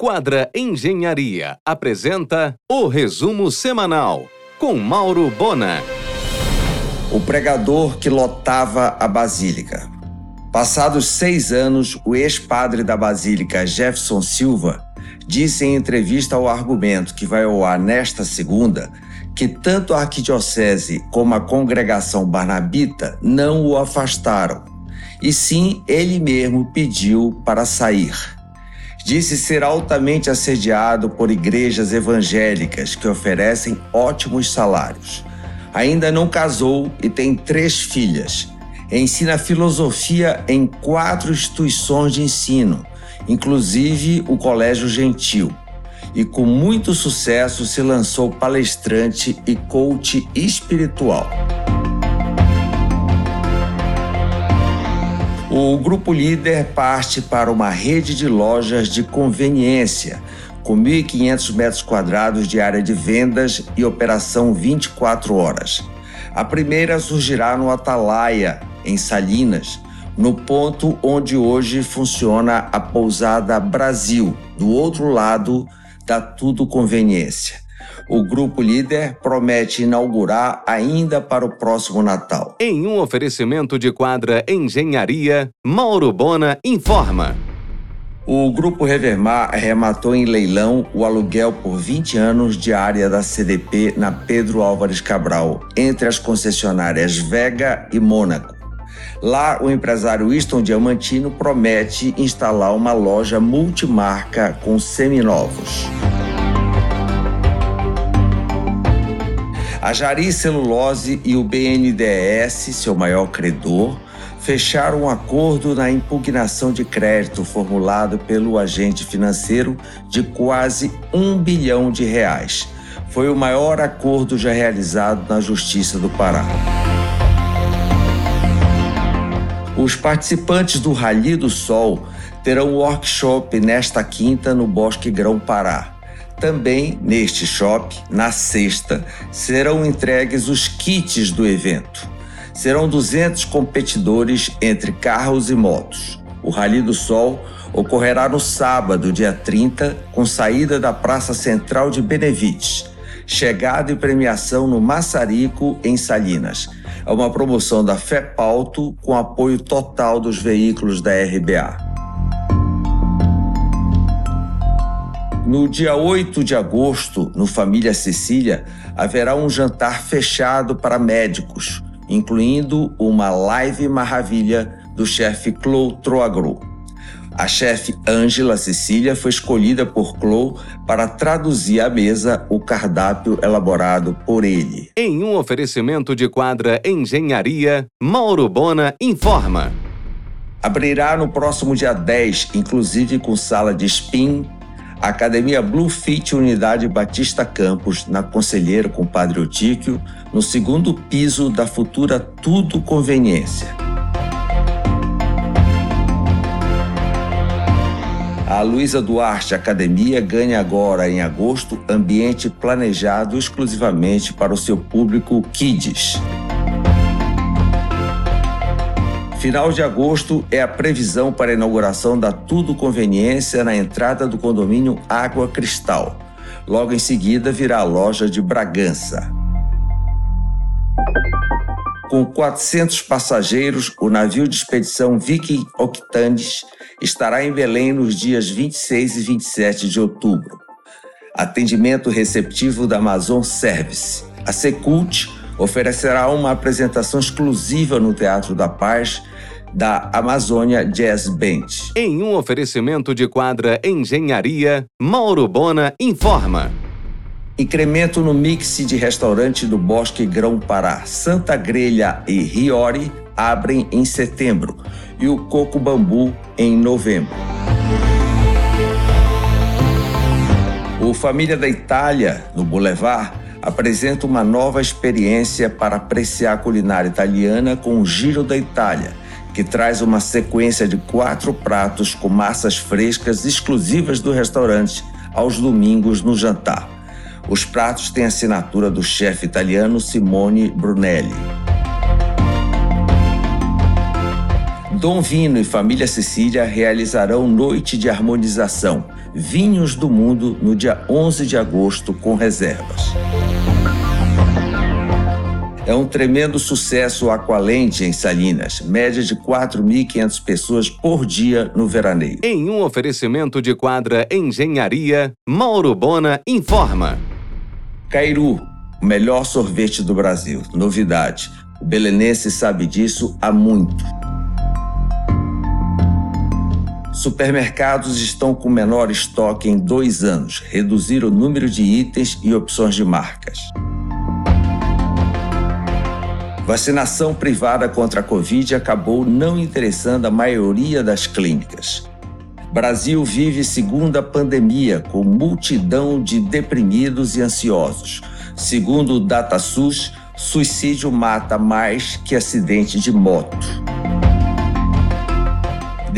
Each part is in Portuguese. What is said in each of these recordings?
Quadra Engenharia apresenta o resumo semanal com Mauro Bona. O pregador que lotava a Basílica. Passados seis anos, o ex-padre da Basílica, Jefferson Silva, disse em entrevista ao argumento que vai ao ar nesta segunda que tanto a arquidiocese como a congregação barnabita não o afastaram, e sim ele mesmo pediu para sair disse ser altamente assediado por igrejas evangélicas que oferecem ótimos salários. Ainda não casou e tem três filhas. Ensina filosofia em quatro instituições de ensino, inclusive o Colégio Gentil. E com muito sucesso se lançou palestrante e coach espiritual. O grupo líder parte para uma rede de lojas de conveniência, com 1.500 metros quadrados de área de vendas e operação 24 horas. A primeira surgirá no Atalaia, em Salinas, no ponto onde hoje funciona a pousada Brasil, do outro lado da Tudo Conveniência. O grupo líder promete inaugurar ainda para o próximo Natal. Em um oferecimento de quadra Engenharia, Mauro Bona informa. O Grupo Revermar arrematou em leilão o aluguel por 20 anos de área da CDP na Pedro Álvares Cabral, entre as concessionárias Vega e Mônaco. Lá, o empresário Winston Diamantino promete instalar uma loja multimarca com seminovos. A Jari Celulose e o BNDES, seu maior credor, fecharam um acordo na impugnação de crédito formulado pelo agente financeiro de quase um bilhão de reais. Foi o maior acordo já realizado na Justiça do Pará. Os participantes do Rally do Sol terão workshop nesta quinta no Bosque Grão Pará. Também neste shop, na sexta, serão entregues os kits do evento. Serão 200 competidores entre carros e motos. O Rally do Sol ocorrerá no sábado, dia 30, com saída da Praça Central de Benevides. Chegada e premiação no Massarico, em Salinas. É uma promoção da FEPALTO com apoio total dos veículos da RBA. No dia 8 de agosto, no Família Cecília, haverá um jantar fechado para médicos, incluindo uma live maravilha do chefe Clô Troagro. A chefe Ângela Cecília foi escolhida por Clô para traduzir à mesa o cardápio elaborado por ele. Em um oferecimento de quadra Engenharia, Mauro Bona informa. Abrirá no próximo dia 10, inclusive com sala de spin, Academia Blue Fit Unidade Batista Campos, na Conselheiro com Padre Otíquio, no segundo piso da futura Tudo Conveniência. A Luísa Duarte Academia ganha agora, em agosto, ambiente planejado exclusivamente para o seu público Kids. Final de agosto é a previsão para a inauguração da Tudo Conveniência na entrada do condomínio Água Cristal. Logo em seguida virá a loja de Bragança. Com 400 passageiros, o navio de expedição Viking Octanes estará em Belém nos dias 26 e 27 de outubro. Atendimento receptivo da Amazon Service. A Secult oferecerá uma apresentação exclusiva no Teatro da Paz da Amazônia Jazz Band. Em um oferecimento de quadra Engenharia, Mauro Bona informa. Incremento no mix de restaurante do Bosque Grão Pará. Santa Grelha e Riori abrem em setembro e o Coco Bambu em novembro. O Família da Itália, no Boulevard, apresenta uma nova experiência para apreciar a culinária italiana com o Giro da Itália, que traz uma sequência de quatro pratos com massas frescas exclusivas do restaurante aos domingos no jantar. Os pratos têm assinatura do chefe italiano Simone Brunelli. Dom Vino e família Cecília realizarão Noite de Harmonização, Vinhos do Mundo, no dia 11 de agosto, com reservas. É um tremendo sucesso o Aqualente em Salinas, média de 4.500 pessoas por dia no veraneio. Em um oferecimento de quadra Engenharia, Mauro Bona informa. Cairu, o melhor sorvete do Brasil. Novidade. O belenense sabe disso há muito. Supermercados estão com menor estoque em dois anos, reduziram o número de itens e opções de marcas. Vacinação privada contra a Covid acabou não interessando a maioria das clínicas. Brasil vive segunda pandemia com multidão de deprimidos e ansiosos. Segundo o DataSUS, suicídio mata mais que acidente de moto.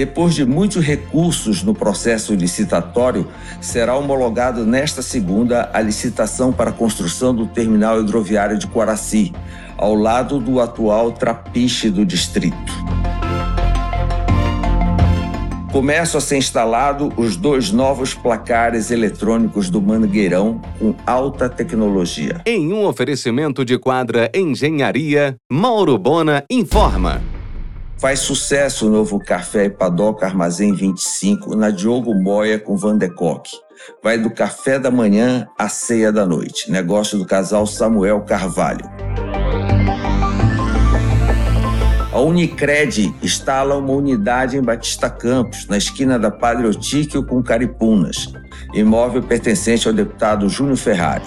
Depois de muitos recursos no processo licitatório, será homologado nesta segunda a licitação para a construção do terminal hidroviário de Quaraci, ao lado do atual trapiche do distrito. Começam a ser instalados os dois novos placares eletrônicos do Mangueirão com alta tecnologia. Em um oferecimento de quadra Engenharia, Mauro Bona informa. Faz sucesso o novo Café e Padoca Armazém 25 na Diogo Moia com Van de Kock. Vai do café da manhã à ceia da noite. Negócio do casal Samuel Carvalho. A Unicred instala uma unidade em Batista Campos, na esquina da Padre Otíquio com Caripunas. Imóvel pertencente ao deputado Júnior Ferrari.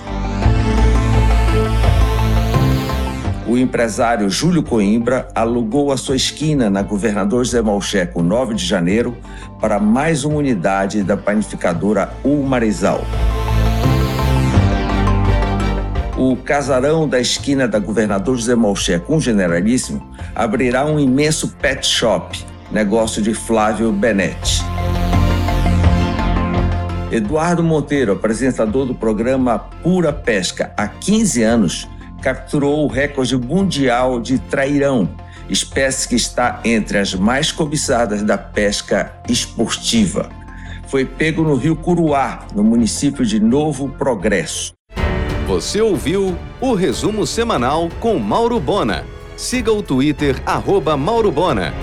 O empresário Júlio Coimbra alugou a sua esquina na Governador Zé Malcheco, 9 de janeiro, para mais uma unidade da panificadora Ulmarizal. O casarão da esquina da Governador José Malcheco, um generalíssimo, abrirá um imenso pet shop, negócio de Flávio Benetti. Eduardo Monteiro, apresentador do programa Pura Pesca há 15 anos, capturou o recorde mundial de trairão, espécie que está entre as mais cobiçadas da pesca esportiva. Foi pego no rio Curuá, no município de Novo Progresso. Você ouviu o resumo semanal com Mauro Bona. Siga o Twitter, arroba Mauro Bona.